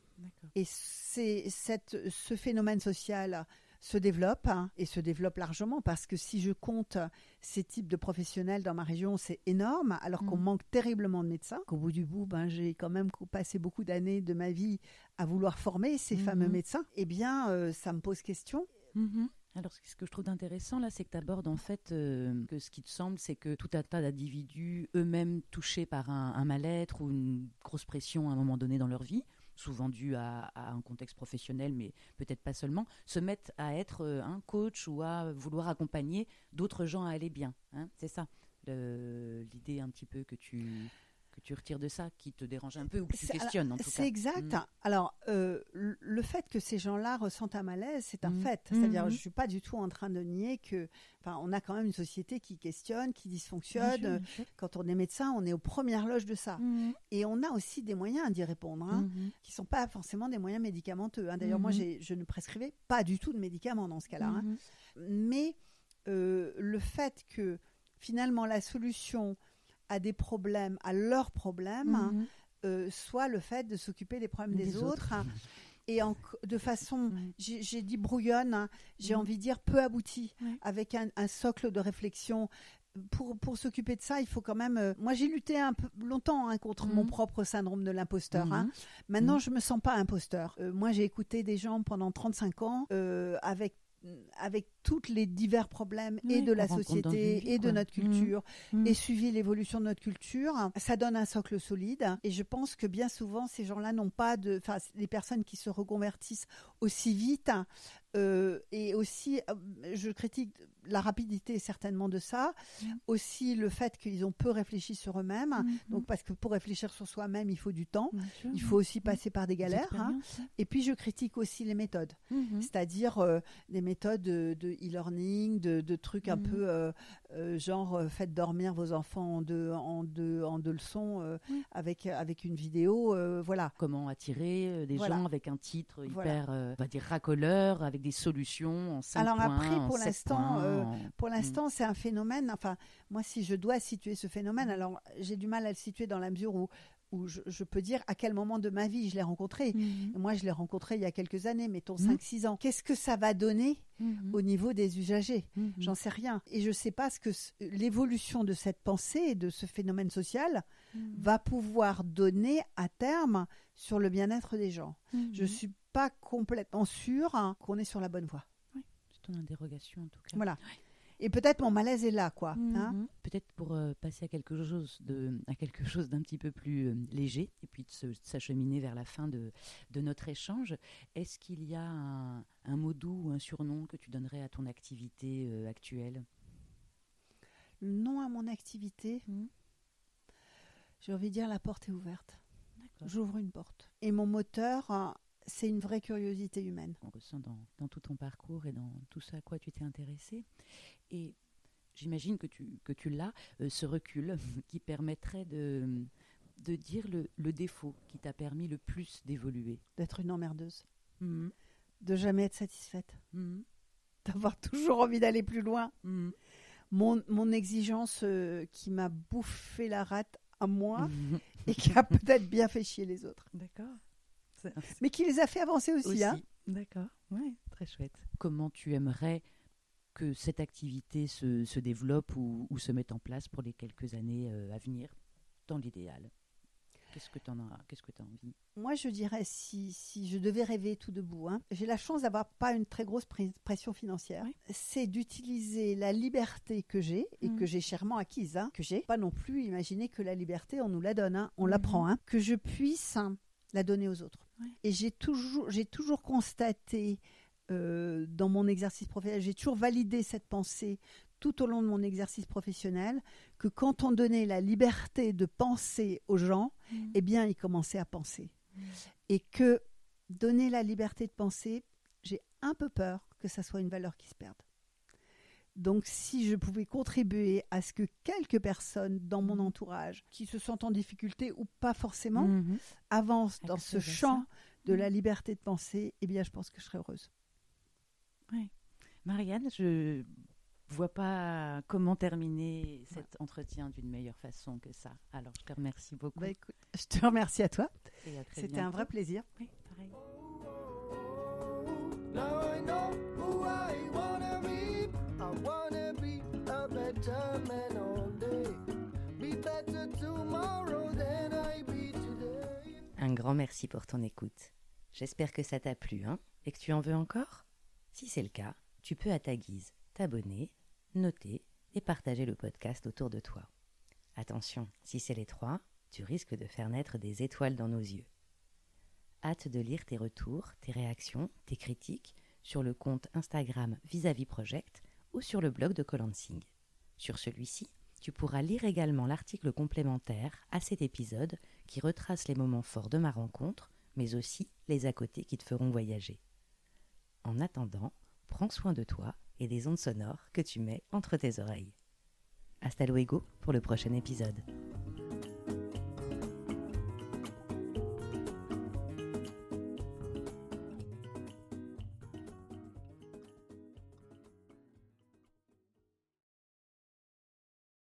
Et c'est cette, ce phénomène social se développe hein, et se développe largement parce que si je compte ces types de professionnels dans ma région, c'est énorme, alors qu'on Mhm. manque terriblement de médecins. Qu'au bout du bout, ben, j'ai quand même passé beaucoup d'années de ma vie à vouloir former ces Mhm. fameux médecins. Eh bien, euh, ça me pose question. Mhm. Alors, ce que je trouve intéressant là, c'est que tu abordes en fait euh, que ce qui te semble, c'est que tout un tas d'individus, eux-mêmes touchés par un, un mal-être ou une grosse pression à un moment donné dans leur vie, souvent dû à, un contexte professionnel, mais peut-être pas seulement, se mettent à être euh, un coach ou à vouloir accompagner d'autres gens à aller bien. hein. c'est ça l'idée un petit peu que tu que tu retires de ça, qui te dérange un peu ou que tu questionnes en tout cas. C'est exact. Mm. Alors, euh, le fait que ces gens-là ressentent un malaise, c'est un Mhm. fait. C'est-à-dire, Mhm. je suis pas du tout en train de nier que, enfin, on a quand même une société qui questionne, qui Bien dysfonctionne. sûr, bien sûr. Quand on est médecin, on est aux premières loges de ça. Et on a aussi des moyens d'y répondre, hein, Mhm. qui sont pas forcément des moyens médicamenteux. hein. D'ailleurs, moi, Mhm. j'ai- je ne prescrivais pas du tout de médicaments dans ce cas-là. hein. Mhm. Mais euh, le fait que finalement la solution à des problèmes, à leurs problèmes, Mhm. euh, soit le fait de s'occuper des problèmes des, Des autres, autres. et en, de façon, Mhm. j'ai dit brouillonne, hein, j'ai Mhm. envie de dire peu aboutie, avec un, un socle de réflexion. Pour, pour s'occuper de ça, il faut quand même. euh, moi, j'ai lutté un peu longtemps hein, contre Mhm. mon propre syndrome de l'imposteur. hein. Mhm. Maintenant, Mhm. je me sens pas imposteur. Euh, moi, j'ai écouté des gens pendant 35 ans avec avec tous les divers problèmes et de la société vie, et de notre Mhm. culture Mhm. et suivi l'évolution de notre culture, ça donne un socle solide. Et je pense que bien souvent, ces gens-là n'ont pas de, enfin, les personnes qui se reconvertissent aussi vite euh, et aussi, euh, je critique la rapidité certainement de ça, Mhm. aussi le fait qu'ils ont peu réfléchi sur eux-mêmes. Mhm. Donc parce que pour réfléchir sur soi-même, il faut du temps. Sûr, Il faut aussi passer par des galères. hein. Et puis je critique aussi les méthodes, Mhm. c'est-à-dire euh, des méthodes de de e-learning, de, de trucs un Mhm. peu euh, euh, genre euh, faites dormir vos enfants en deux, en deux, en deux leçons euh, avec, avec une vidéo. voilà. Comment attirer des Voilà. gens avec un titre hyper, Voilà. on va dire racoleur, avec des solutions en cinq Alors points, après, pour l'instant, Pour l'instant, c'est un phénomène. Enfin, moi, si je dois situer ce phénomène, alors j'ai du mal à le situer dans la mesure où, où je, je peux dire à quel moment de ma vie je l'ai rencontré. Mhm. Moi, je l'ai rencontré il y a quelques années, mettons Mhm. 5-6 ans. Qu'est-ce que ça va donner Mhm. au niveau des usagers? Mhm. J'en sais rien. Et je ne sais pas ce que l'évolution de cette pensée et de ce phénomène social va pouvoir donner à terme sur le bien-être des gens. Je ne suis pas complètement sûre hein, qu'on est sur la bonne voie. C'est ton interrogation en tout cas. Voilà. Et peut-être mon malaise est là, quoi. hein. Mhm. Peut-être pour euh, passer à quelque chose de à quelque chose d'un petit peu plus euh, léger et puis de s'acheminer vers la fin de, de notre échange. Est-ce qu'il y a un, un mot doux ou un surnom que tu donnerais à ton activité euh, actuelle? Le nom à mon activité, Mhm. j'ai envie de dire la porte est ouverte. J'ouvre une porte. Et mon moteur, hein, c'est une vraie curiosité humaine. On ressent dans, dans tout ton parcours et dans tout ce à quoi tu t'es intéressé. Et j'imagine que tu, que tu l'as, euh, ce recul qui permettrait de, de dire le, le défaut qui t'a permis le plus d'évoluer. D'être une emmerdeuse. Mhm. De jamais être satisfaite. Mhm. D'avoir toujours envie d'aller plus loin. Mhm. Mon, mon exigence euh, qui m'a bouffé la rate à moi et qui a peut-être bien fait chier les autres. D'accord. Mais qui les a fait avancer aussi. aussi. hein. D'accord. Ouais, très chouette. Comment tu aimerais que cette activité se, se développe ou, ou se mette en place pour les quelques années euh, à venir, dans l'idéal? Qu'est-ce que tu as, qu'est-ce que as envie? Moi, je dirais, si, si je devais rêver tout debout, hein, j'ai la chance d'avoir pas une très grosse pression financière. C'est d'utiliser la liberté que j'ai et que mmh. j'ai chèrement acquise, hein, que j'ai. Pas non plus imaginer que la liberté, on nous la donne, hein, on la mmh. prend, que je puisse la donner aux autres. Et j'ai toujours, j'ai toujours constaté euh, dans mon exercice professionnel, j'ai toujours validé cette pensée tout au long de mon exercice professionnel que quand on donnait la liberté de penser aux gens, mmh. eh bien, ils commençaient à penser. Mmh. Et que donner la liberté de penser, j'ai un peu peur que ça soit une valeur qui se perde. Donc, si je pouvais contribuer à ce que quelques personnes dans mon mmh. entourage, qui se sentent en difficulté ou pas forcément, avancent dans ce champ de la liberté de penser, eh bien, je pense que je serais heureuse. Oui. Marianne, je vois pas comment terminer cet entretien d'une meilleure façon que ça. Alors, je te remercie beaucoup. Bah, écoute, je te remercie à toi. C'était un vrai plaisir. Oui, pareil. Un grand merci pour ton écoute. J'espère que ça t'a plu, hein, et que tu en veux encore? Si c'est le cas, tu peux à ta guise t'abonner, noter et partager le podcast autour de toi. Attention, si c'est les trois, tu risques de faire naître des étoiles dans nos yeux. Hâte de lire tes retours, tes réactions, tes critiques sur le compte Instagram Vis-à-vis Project ou sur le blog de Colansing. Sur celui-ci, tu pourras lire également l'article complémentaire à cet épisode qui retrace les moments forts de ma rencontre, mais aussi les à côté qui te feront voyager. En attendant, prends soin de toi et des ondes sonores que tu mets entre tes oreilles. Hasta luego pour le prochain épisode.